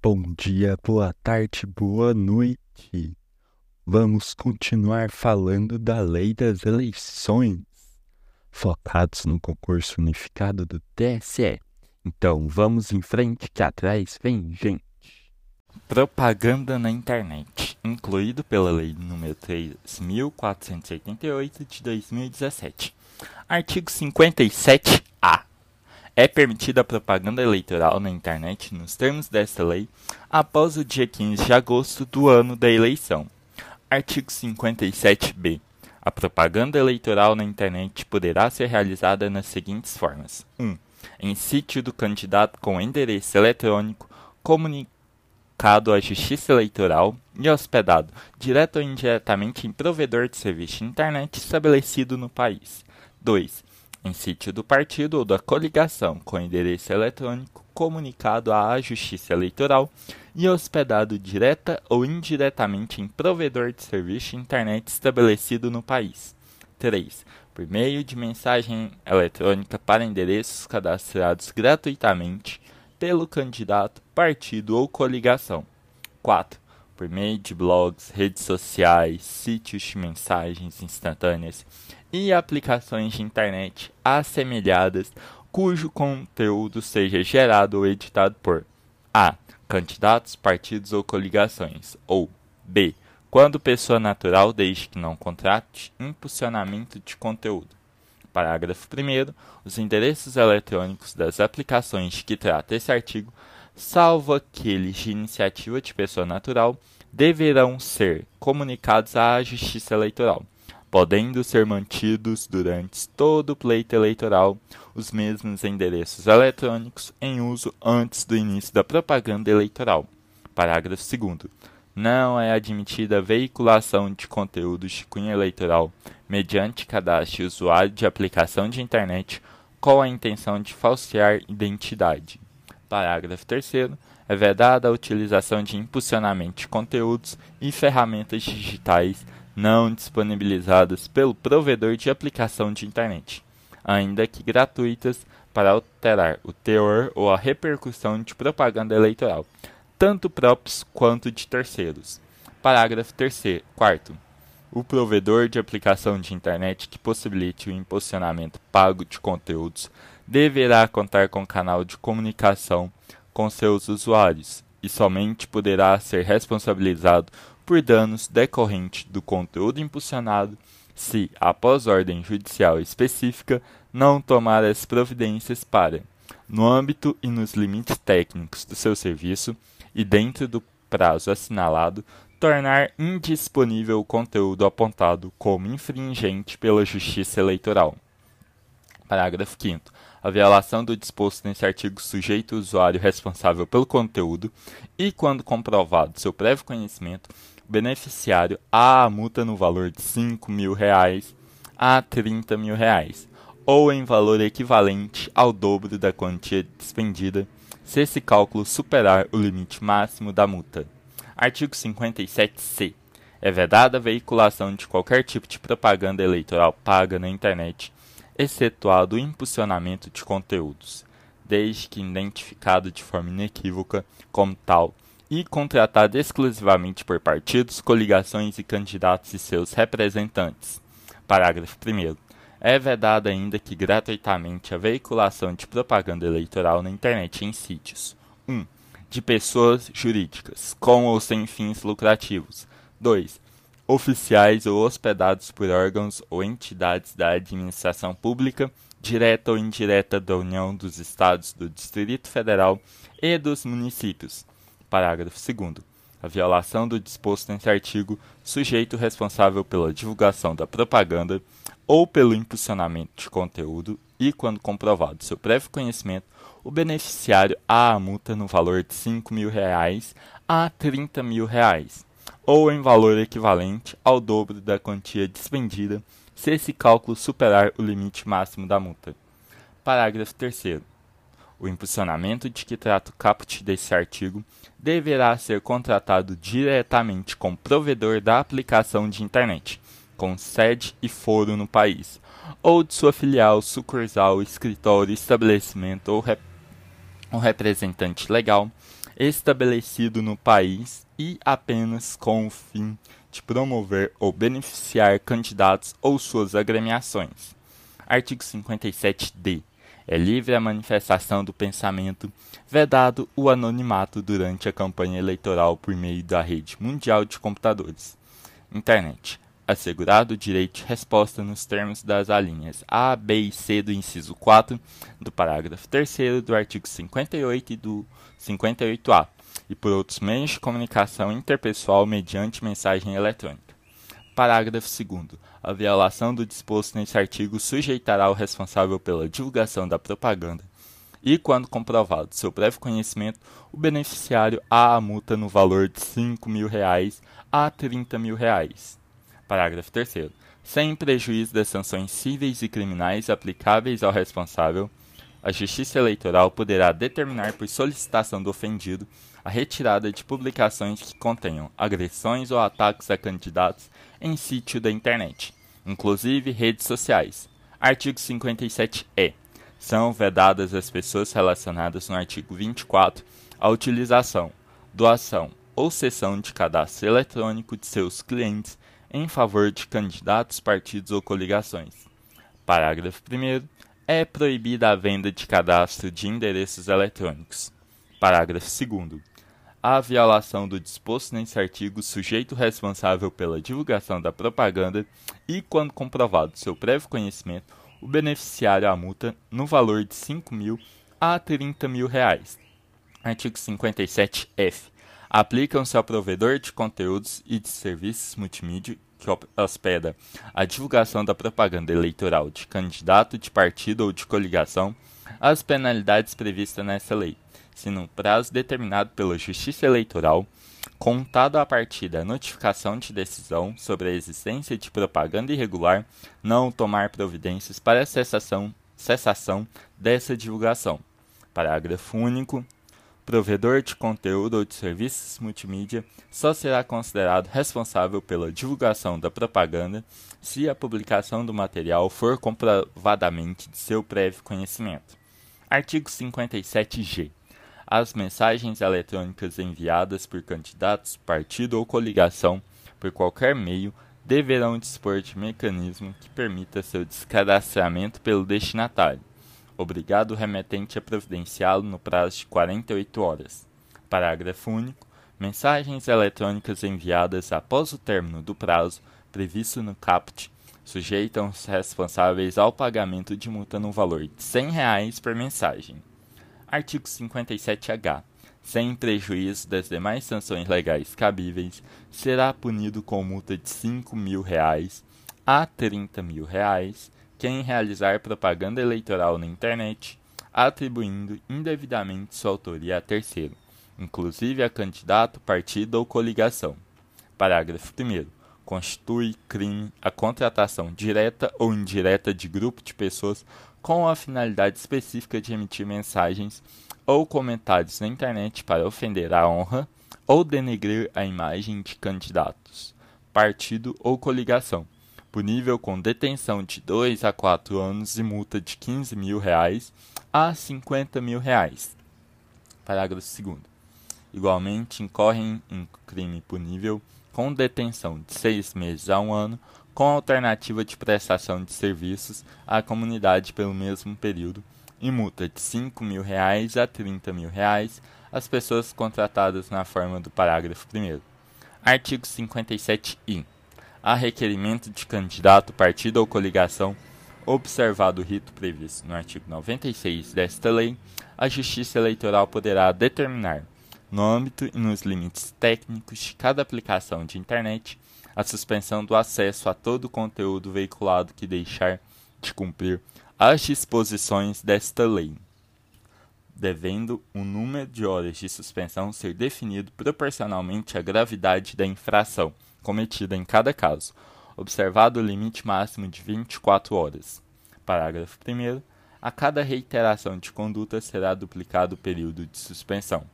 Bom dia, boa tarde, boa noite. Vamos continuar falando da lei das eleições, focados no concurso unificado do TSE. Então vamos em frente que atrás vem gente. Propaganda na internet, incluído pela Lei nº 3.488 de 2017. Artigo 57-A. É permitida a propaganda eleitoral na internet nos termos desta lei após o dia 15 de agosto do ano da eleição. Artigo 57-B. A propaganda eleitoral na internet poderá ser realizada nas seguintes formas: 1. Em sítio do candidato com endereço eletrônico comunicado à Justiça Eleitoral e hospedado, direto ou indiretamente, em provedor de serviço de internet estabelecido no país. 2. Em sítio do partido ou da coligação com endereço eletrônico comunicado à Justiça Eleitoral e hospedado direta ou indiretamente em provedor de serviço de internet estabelecido no país. 3. Por meio de mensagem eletrônica para endereços cadastrados gratuitamente pelo candidato, partido ou coligação. 4. Por meio de blogs, redes sociais, sítios de mensagens instantâneas e aplicações de internet assemelhadas cujo conteúdo seja gerado ou editado por a. candidatos, partidos ou coligações, ou b. quando pessoa natural, desde que não contrate impulsionamento de conteúdo. Parágrafo 1. Os endereços eletrônicos das aplicações que trata esse artigo, salvo aqueles de iniciativa de pessoa natural, deverão ser comunicados à Justiça Eleitoral podendo ser mantidos durante todo o pleito eleitoral os mesmos endereços eletrônicos em uso antes do início da propaganda eleitoral. Parágrafo 2. Não é admitida a veiculação de conteúdos de cunho eleitoral mediante cadastro de usuário de aplicação de internet com a intenção de falsear identidade. Parágrafo 3. É vedada a utilização de impulsionamento de conteúdos e ferramentas digitais não disponibilizadas pelo provedor de aplicação de internet, ainda que gratuitas, para alterar o teor ou a repercussão de propaganda eleitoral, tanto próprios quanto de terceiros. Parágrafo 3 quarto. O provedor de aplicação de internet que possibilite o impulsionamento pago de conteúdos deverá contar com canal de comunicação com seus usuários e somente poderá ser responsabilizado por danos decorrentes do conteúdo impulsionado se, após ordem judicial específica, não tomar as providências para, no âmbito e nos limites técnicos do seu serviço e dentro do prazo assinalado, tornar indisponível o conteúdo apontado como infringente pela Justiça Eleitoral. Parágrafo 5 a violação do disposto nesse artigo sujeita o usuário responsável pelo conteúdo e, quando comprovado seu prévio conhecimento, beneficiário a multa no valor de 5 mil reais a 30 mil reais, ou em valor equivalente ao dobro da quantia despendida, se esse cálculo superar o limite máximo da multa. Artigo 57c. É vedada a veiculação de qualquer tipo de propaganda eleitoral paga na internet, excetuado o impulsionamento de conteúdos, desde que identificado de forma inequívoca como tal e contratado exclusivamente por partidos, coligações e candidatos e seus representantes. Parágrafo 1. É vedada ainda que gratuitamente a veiculação de propaganda eleitoral na internet em sítios 1. Um, de pessoas jurídicas, com ou sem fins lucrativos. 2. Oficiais ou hospedados por órgãos ou entidades da administração pública, direta ou indireta da União dos Estados, do Distrito Federal e dos municípios Parágrafo 2 a violação do disposto nesse artigo, sujeito responsável pela divulgação da propaganda ou pelo impulsionamento de conteúdo e, quando comprovado seu prévio conhecimento, o beneficiário há a multa no valor de 5 mil reais a 30 mil reais, ou em valor equivalente ao dobro da quantia despendida, se esse cálculo superar o limite máximo da multa. Parágrafo 3 o impulsionamento de que trata o caput desse artigo deverá ser contratado diretamente com o provedor da aplicação de internet, com sede e foro no país, ou de sua filial, sucursal, escritório, estabelecimento ou, rep ou representante legal, estabelecido no país e apenas com o fim de promover ou beneficiar candidatos ou suas agremiações. Artigo 57-D. É livre a manifestação do pensamento, vedado o anonimato durante a campanha eleitoral por meio da rede mundial de computadores. Internet. Assegurado o direito de resposta nos termos das alíneas A, B e C do inciso 4 do parágrafo 3 do artigo 58 e do 58A, e por outros meios de comunicação interpessoal mediante mensagem eletrônica. Parágrafo 2. A violação do disposto neste artigo sujeitará o responsável pela divulgação da propaganda e, quando comprovado seu breve conhecimento, o beneficiário a multa no valor de 5 mil reais a 30 mil reais. Parágrafo 3. Sem prejuízo das sanções cíveis e criminais aplicáveis ao responsável, a Justiça Eleitoral poderá determinar por solicitação do ofendido a retirada de publicações que contenham agressões ou ataques a candidatos em sítio da internet, inclusive redes sociais. Artigo 57-E. São vedadas as pessoas relacionadas no artigo 24 a utilização, doação ou cessão de cadastro eletrônico de seus clientes em favor de candidatos, partidos ou coligações. Parágrafo 1. É proibida a venda de cadastro de endereços eletrônicos. Parágrafo 2. A violação do disposto nesse artigo sujeito responsável pela divulgação da propaganda e, quando comprovado seu prévio conhecimento, o beneficiário a multa no valor de 5 mil a 30 mil reais. Artigo 57-F aplicam-se ao provedor de conteúdos e de serviços multimídia que hospeda a divulgação da propaganda eleitoral de candidato de partido ou de coligação as penalidades previstas nessa lei, se no prazo determinado pela Justiça Eleitoral, contado a partir da notificação de decisão sobre a existência de propaganda irregular, não tomar providências para cessação, cessação dessa divulgação. Parágrafo único provedor de conteúdo ou de serviços multimídia só será considerado responsável pela divulgação da propaganda se a publicação do material for comprovadamente de seu prévio conhecimento. Artigo 57-G. As mensagens eletrônicas enviadas por candidatos, partido ou coligação por qualquer meio deverão dispor de mecanismo que permita seu descadastramento pelo destinatário obrigado o remetente a providenciá-lo no prazo de 48 horas. Parágrafo único. Mensagens eletrônicas enviadas após o término do prazo previsto no CAPT sujeitam os responsáveis ao pagamento de multa no valor de 100 reais por mensagem. Artigo 57-H. Sem prejuízo das demais sanções legais cabíveis, será punido com multa de 5 mil reais a 30 mil reais quem realizar propaganda eleitoral na internet, atribuindo indevidamente sua autoria a terceiro, inclusive a candidato, partido ou coligação. Parágrafo 1. Constitui crime a contratação direta ou indireta de grupo de pessoas com a finalidade específica de emitir mensagens ou comentários na internet para ofender a honra ou denegrir a imagem de candidatos, partido ou coligação punível com detenção de 2 a 4 anos e multa de 15 mil reais a 50 mil reais. Parágrafo 2 Igualmente, incorrem em crime punível com detenção de seis meses a um ano, com alternativa de prestação de serviços à comunidade pelo mesmo período, e multa de 5 mil reais a 30 mil reais às pessoas contratadas na forma do parágrafo 1 Artigo 57-I a requerimento de candidato, partido ou coligação, observado o rito previsto no artigo 96 desta lei, a Justiça Eleitoral poderá determinar, no âmbito e nos limites técnicos de cada aplicação de internet, a suspensão do acesso a todo o conteúdo veiculado que deixar de cumprir as disposições desta lei, devendo o número de horas de suspensão ser definido proporcionalmente à gravidade da infração cometida em cada caso, observado o limite máximo de 24 horas. Parágrafo 1. A cada reiteração de conduta será duplicado o período de suspensão.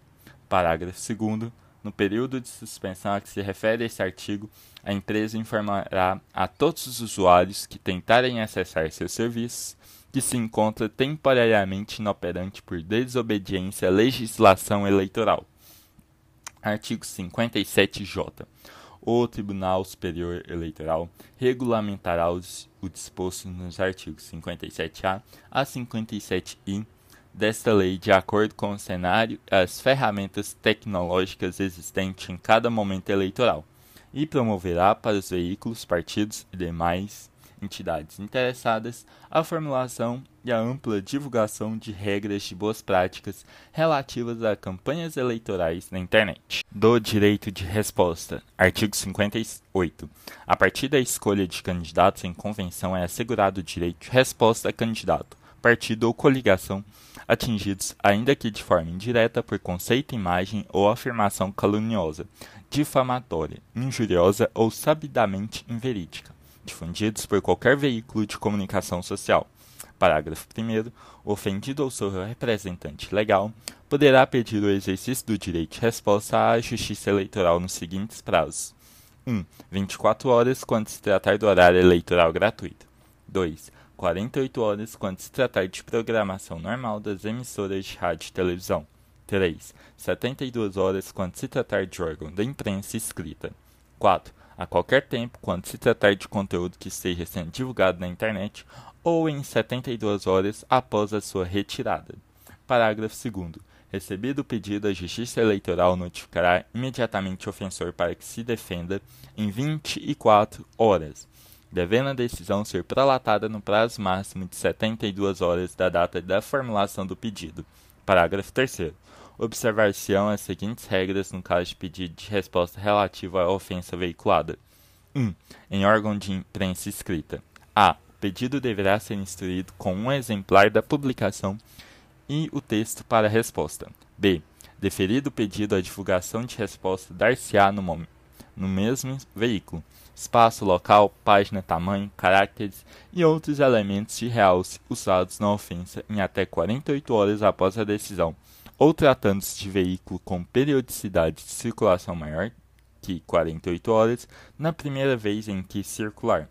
Parágrafo 2. No período de suspensão a que se refere este artigo, a empresa informará a todos os usuários que tentarem acessar seus serviços que se encontra temporariamente inoperante por desobediência à legislação eleitoral. Artigo 57-J. O Tribunal Superior Eleitoral regulamentará o disposto nos artigos 57A a 57I desta lei de acordo com o cenário e as ferramentas tecnológicas existentes em cada momento eleitoral e promoverá para os veículos, partidos e demais entidades interessadas a formulação e a ampla divulgação de regras de boas práticas relativas a campanhas eleitorais na internet. Do direito de resposta. Artigo 58. A partir da escolha de candidatos em convenção é assegurado o direito de resposta a candidato, partido ou coligação atingidos, ainda que de forma indireta, por conceito, imagem ou afirmação caluniosa, difamatória, injuriosa ou sabidamente inverídica difundidos por qualquer veículo de comunicação social. Parágrafo 1. O ofendido ou seu representante legal poderá pedir o exercício do direito de resposta à Justiça Eleitoral nos seguintes prazos: 1. 24 horas quando se tratar do horário eleitoral gratuito. 2. 48 horas quando se tratar de programação normal das emissoras de rádio e televisão. 3. 72 horas quando se tratar de órgão da imprensa escrita. 4 a qualquer tempo quando se tratar de conteúdo que esteja sendo divulgado na internet ou em 72 horas após a sua retirada. Parágrafo 2. Recebido o pedido, a Justiça Eleitoral notificará imediatamente o ofensor para que se defenda em 24 horas, devendo a decisão ser prolatada no prazo máximo de 72 horas da data da formulação do pedido. Parágrafo 3 observar-se-ão as seguintes regras no caso de pedido de resposta relativo à ofensa veiculada. 1. Um, em órgão de imprensa escrita. A. O pedido deverá ser instruído com um exemplar da publicação e o texto para a resposta. B. Deferido o pedido, a divulgação de resposta dar-se-á no, no mesmo veículo, espaço, local, página, tamanho, caracteres e outros elementos de realce usados na ofensa em até 48 horas após a decisão ou tratando-se de veículo com periodicidade de circulação maior que 48 horas na primeira vez em que circular.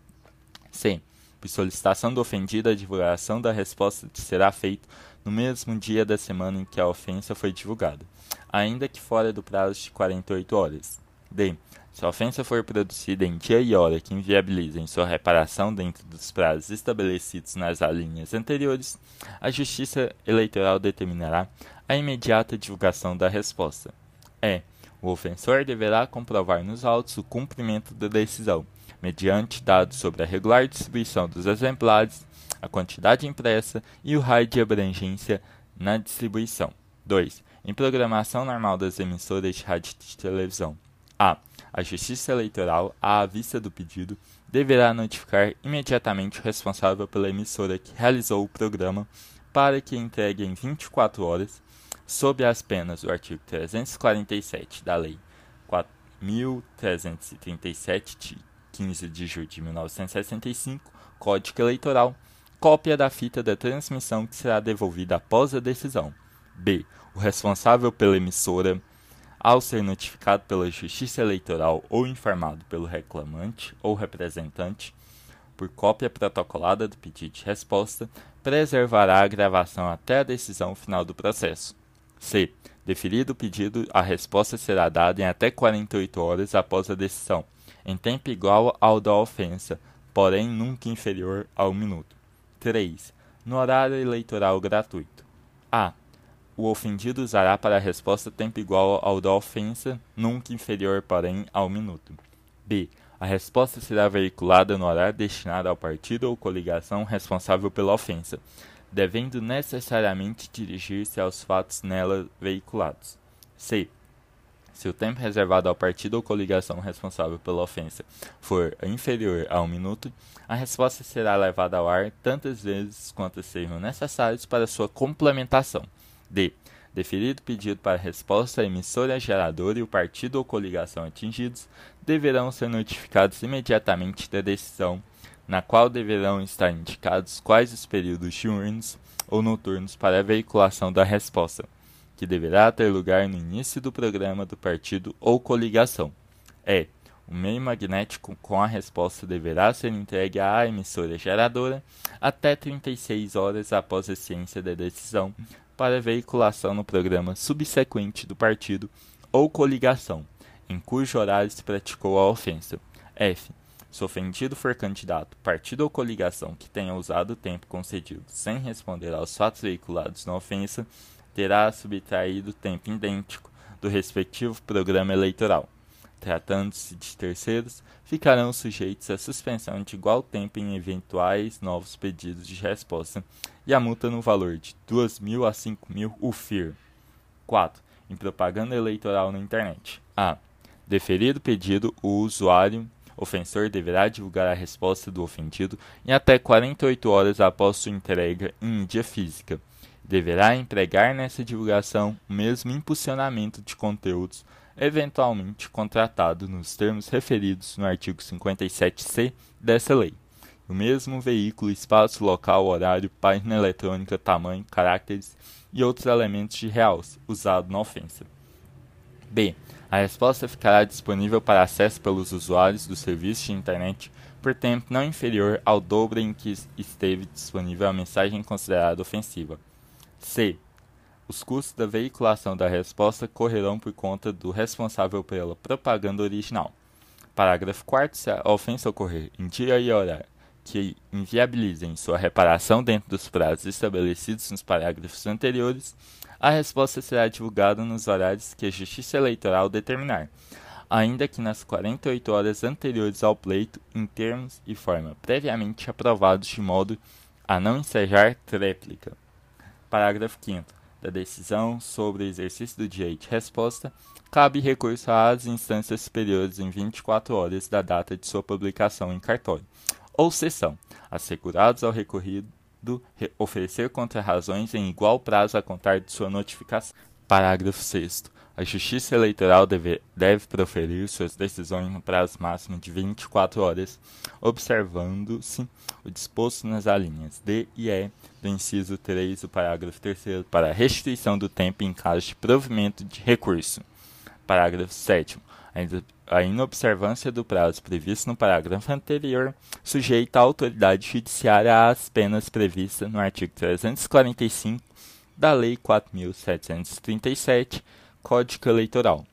C. Por solicitação do ofendido, a divulgação da resposta será feita no mesmo dia da semana em que a ofensa foi divulgada, ainda que fora do prazo de 48 horas. D. Se a ofensa for produzida em dia e hora que inviabilizem sua reparação dentro dos prazos estabelecidos nas alíneas anteriores, a Justiça Eleitoral determinará a imediata divulgação da resposta. É. O ofensor deverá comprovar nos autos o cumprimento da decisão, mediante dados sobre a regular distribuição dos exemplares, a quantidade impressa e o raio de abrangência na distribuição. 2. Em programação normal das emissoras de rádio e de televisão. A. A Justiça Eleitoral, à vista do pedido, deverá notificar imediatamente o responsável pela emissora que realizou o programa para que entregue em 24 horas sob as penas do artigo 347 da Lei 4.337, de 15 de julho de 1965, Código Eleitoral, cópia da fita da transmissão que será devolvida após a decisão. B. O responsável pela emissora, ao ser notificado pela Justiça Eleitoral ou informado pelo reclamante ou representante, por cópia protocolada do pedido de resposta, preservará a gravação até a decisão final do processo. C. Deferido o pedido, a resposta será dada em até 48 horas após a decisão, em tempo igual ao da ofensa, porém nunca inferior ao minuto. 3. No horário eleitoral gratuito. A. O ofendido usará para a resposta tempo igual ao da ofensa, nunca inferior, porém, ao minuto. B. A resposta será veiculada no horário destinado ao partido ou coligação responsável pela ofensa, devendo necessariamente dirigir-se aos fatos nela veiculados. C. Se o tempo reservado ao partido ou coligação responsável pela ofensa for inferior a um minuto, a resposta será levada ao ar tantas vezes quanto sejam necessárias para sua complementação. D. Deferido pedido para resposta, a emissora geradora e o partido ou coligação atingidos deverão ser notificados imediatamente da decisão na qual deverão estar indicados quais os períodos diurnos ou noturnos para a veiculação da resposta, que deverá ter lugar no início do programa do partido ou coligação. É. O meio magnético com a resposta deverá ser entregue à emissora geradora até 36 horas após a ciência da decisão para veiculação no programa subsequente do partido ou coligação, em cujo horário se praticou a ofensa. F. Se ofendido for candidato, partido ou coligação que tenha usado o tempo concedido sem responder aos fatos veiculados na ofensa, terá subtraído tempo idêntico do respectivo programa eleitoral. Tratando-se de terceiros, ficarão sujeitos à suspensão de igual tempo em eventuais novos pedidos de resposta e a multa no valor de 2.000 a 5.000 UFIR. 4. Em propaganda eleitoral na internet. A. Deferido o pedido, o usuário ofensor deverá divulgar a resposta do ofendido em até 48 horas após sua entrega em mídia física. Deverá empregar nessa divulgação o mesmo impulsionamento de conteúdos eventualmente contratado nos termos referidos no artigo 57c dessa lei. O mesmo veículo, espaço, local, horário, página eletrônica, tamanho, caracteres e outros elementos de realce usado na ofensa. B. A resposta ficará disponível para acesso pelos usuários do serviço de internet por tempo não inferior ao dobro em que esteve disponível a mensagem considerada ofensiva. C. Os custos da veiculação da resposta correrão por conta do responsável pela propaganda original. Parágrafo 4. Se a ofensa ocorrer em dia e horário que inviabilizem sua reparação dentro dos prazos estabelecidos nos parágrafos anteriores, a resposta será divulgada nos horários que a Justiça Eleitoral determinar, ainda que nas 48 horas anteriores ao pleito, em termos e forma previamente aprovados de modo a não ensejar tréplica. Parágrafo 5 da decisão sobre o exercício do direito de resposta, cabe recurso às instâncias superiores em 24 horas da data de sua publicação em cartório ou sessão, assegurados ao recorrido oferecer contra-razões em igual prazo a contar de sua notificação. Parágrafo 6 a Justiça Eleitoral deve, deve proferir suas decisões no prazo máximo de 24 horas, observando-se o disposto nas alíneas D e E do inciso 3 do parágrafo 3 para a restituição do tempo em caso de provimento de recurso. Parágrafo 7 a inobservância do prazo previsto no parágrafo anterior sujeita a autoridade judiciária às penas previstas no artigo 345 da Lei 4.737, Código Eleitoral.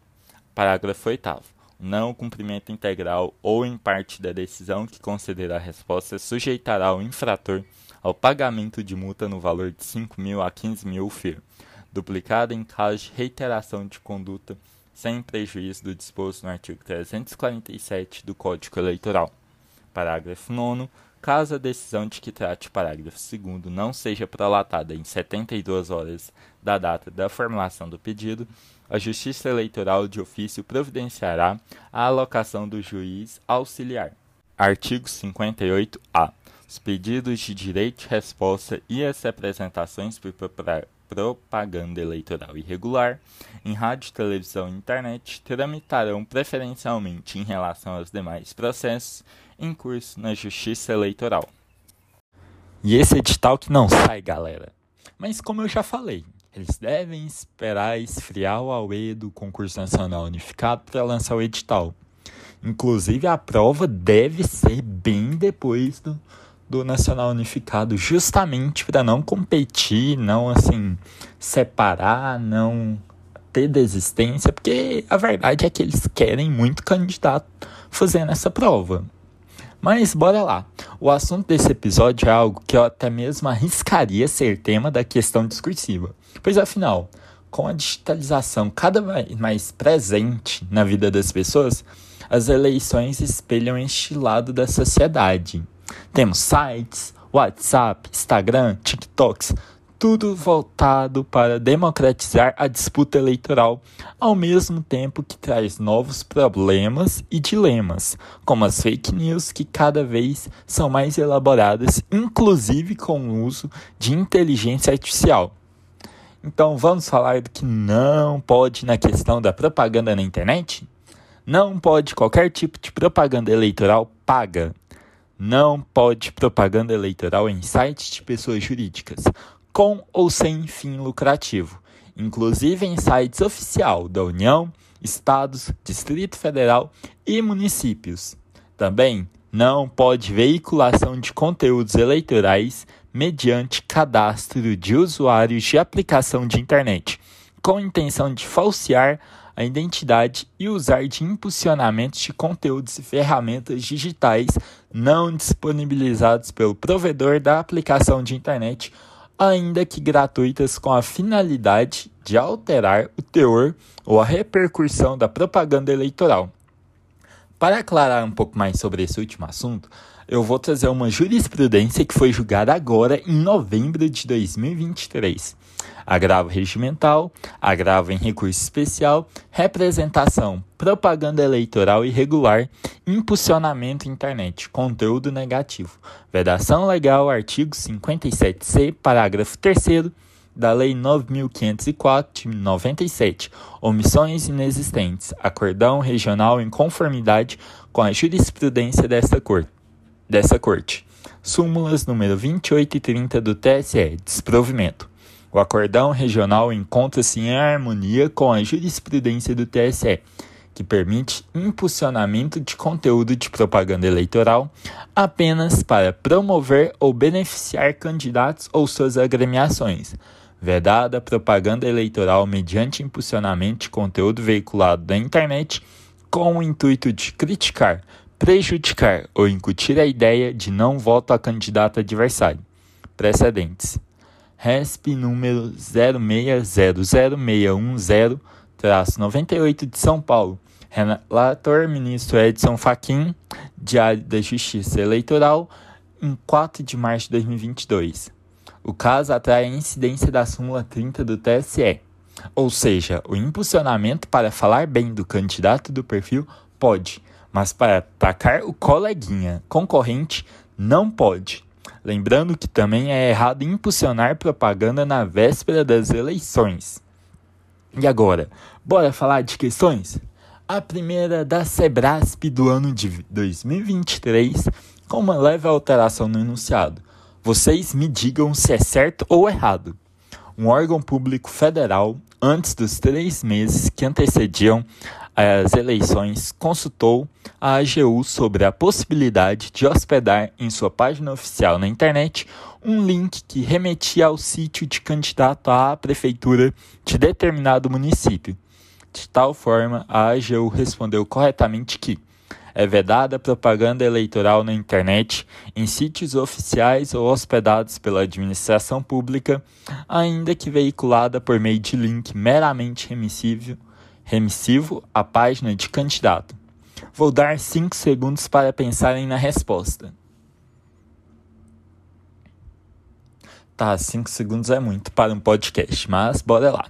Parágrafo 8. Não cumprimento integral ou em parte da decisão que conceder a resposta sujeitará o infrator ao pagamento de multa no valor de 5 mil a 15 mil FIR, duplicada em caso de reiteração de conduta sem prejuízo do disposto no artigo 347 do Código Eleitoral. Parágrafo 9. Caso a decisão de que trate o parágrafo 2 não seja prolatada em 72 horas da data da formulação do pedido, a Justiça Eleitoral de ofício providenciará a alocação do juiz auxiliar. Artigo 58-A. Os pedidos de direito de resposta e as apresentações por propaganda eleitoral irregular em rádio, televisão e internet tramitarão preferencialmente em relação aos demais processos em curso na Justiça Eleitoral. E esse edital que não sai, galera. Mas como eu já falei, eles devem esperar esfriar o AUE do concurso nacional unificado para lançar o edital. Inclusive a prova deve ser bem depois do, do Nacional Unificado, justamente para não competir, não assim separar, não ter desistência, porque a verdade é que eles querem muito candidato fazendo essa prova. Mas bora lá. O assunto desse episódio é algo que eu até mesmo arriscaria ser tema da questão discursiva. Pois afinal, com a digitalização cada vez mais presente na vida das pessoas, as eleições espelham este lado da sociedade. Temos sites, WhatsApp, Instagram, TikToks, tudo voltado para democratizar a disputa eleitoral, ao mesmo tempo que traz novos problemas e dilemas, como as fake news que cada vez são mais elaboradas, inclusive com o uso de inteligência artificial. Então vamos falar do que não pode na questão da propaganda na internet? Não pode qualquer tipo de propaganda eleitoral paga. Não pode propaganda eleitoral em sites de pessoas jurídicas, com ou sem fim lucrativo, inclusive em sites oficial da União, Estados, Distrito Federal e municípios. Também não pode veiculação de conteúdos eleitorais mediante cadastro de usuários de aplicação de internet, com intenção de falsear a identidade e usar de impulsionamentos de conteúdos e ferramentas digitais não disponibilizados pelo provedor da aplicação de internet, ainda que gratuitas, com a finalidade de alterar o teor ou a repercussão da propaganda eleitoral. Para aclarar um pouco mais sobre esse último assunto, eu vou trazer uma jurisprudência que foi julgada agora em novembro de 2023. Agravo regimental, agravo em recurso especial, representação, propaganda eleitoral irregular, impulsionamento internet, conteúdo negativo. Vedação legal, artigo 57c, parágrafo 3 da Lei 9.504 de 97, omissões inexistentes, acordão regional em conformidade com a jurisprudência desta corte dessa corte. Súmulas número 28 e 30 do TSE, desprovimento. O acordão regional encontra-se em harmonia com a jurisprudência do TSE, que permite impulsionamento de conteúdo de propaganda eleitoral apenas para promover ou beneficiar candidatos ou suas agremiações. Vedada propaganda eleitoral mediante impulsionamento de conteúdo veiculado da internet com o intuito de criticar, prejudicar ou incutir a ideia de não voto a candidato adversário. Precedentes. RESP número 0600610-98 de São Paulo. Relator ministro Edson Fachin, Diário da Justiça Eleitoral, em 4 de março de 2022. O caso atrai a incidência da súmula 30 do TSE. Ou seja, o impulsionamento para falar bem do candidato do perfil pode, mas para atacar o coleguinha concorrente não pode. Lembrando que também é errado impulsionar propaganda na véspera das eleições. E agora, bora falar de questões? A primeira da Sebrasp do ano de 2023, com uma leve alteração no enunciado. Vocês me digam se é certo ou errado. Um órgão público federal, antes dos três meses que antecediam as eleições, consultou a AGU sobre a possibilidade de hospedar em sua página oficial na internet um link que remetia ao sítio de candidato à prefeitura de determinado município. De tal forma, a AGU respondeu corretamente que é vedada propaganda eleitoral na internet em sítios oficiais ou hospedados pela administração pública, ainda que veiculada por meio de link meramente remissivo remissivo à página de candidato. Vou dar 5 segundos para pensarem na resposta. Tá, 5 segundos é muito para um podcast, mas bora lá.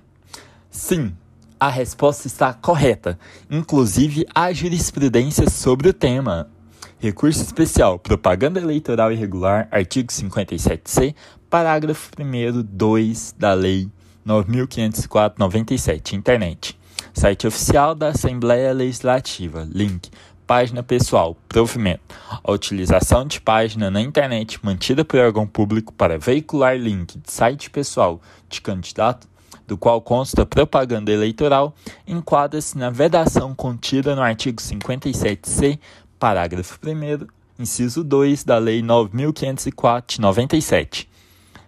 Sim, a resposta está correta, inclusive há jurisprudência sobre o tema. Recurso especial, propaganda eleitoral irregular, artigo 57c, parágrafo 1 2 da Lei 9504/97, internet. Site oficial da Assembleia Legislativa. Link. Página pessoal. Provimento. A utilização de página na internet mantida por órgão público para veicular link de site pessoal de candidato, do qual consta propaganda eleitoral, enquadra-se na vedação contida no artigo 57c, parágrafo 1, inciso 2 da Lei 9.504 de 97.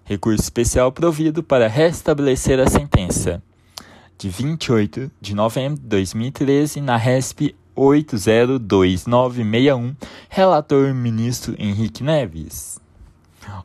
Recurso especial provido para restabelecer a sentença de 28 de novembro de 2013, na RESP 802961, relator ministro Henrique Neves.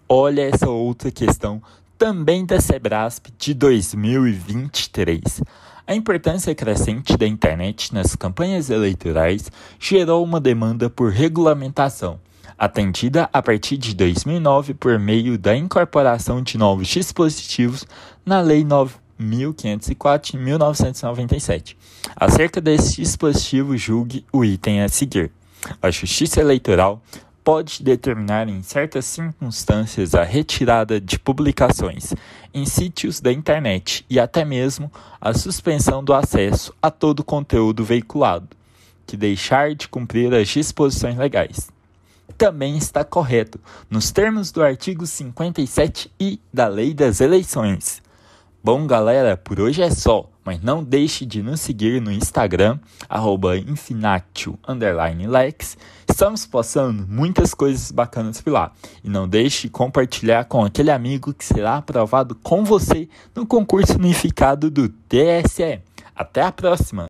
Olha essa outra questão também da Sebrasp de 2023. A importância crescente da internet nas campanhas eleitorais gerou uma demanda por regulamentação, atendida a partir de 2009 por meio da incorporação de novos dispositivos na Lei 9 1504 e 1997. Acerca desse dispositivo, julgue o item a seguir. A Justiça Eleitoral pode determinar em certas circunstâncias a retirada de publicações em sítios da internet e até mesmo a suspensão do acesso a todo conteúdo veiculado, que deixar de cumprir as disposições legais. Também está correto nos termos do artigo 57i da Lei das Eleições. Bom, galera, por hoje é só, mas não deixe de nos seguir no Instagram, infinatio_lex. Estamos postando muitas coisas bacanas por lá. E não deixe de compartilhar com aquele amigo que será aprovado com você no concurso unificado do TSE. Até a próxima!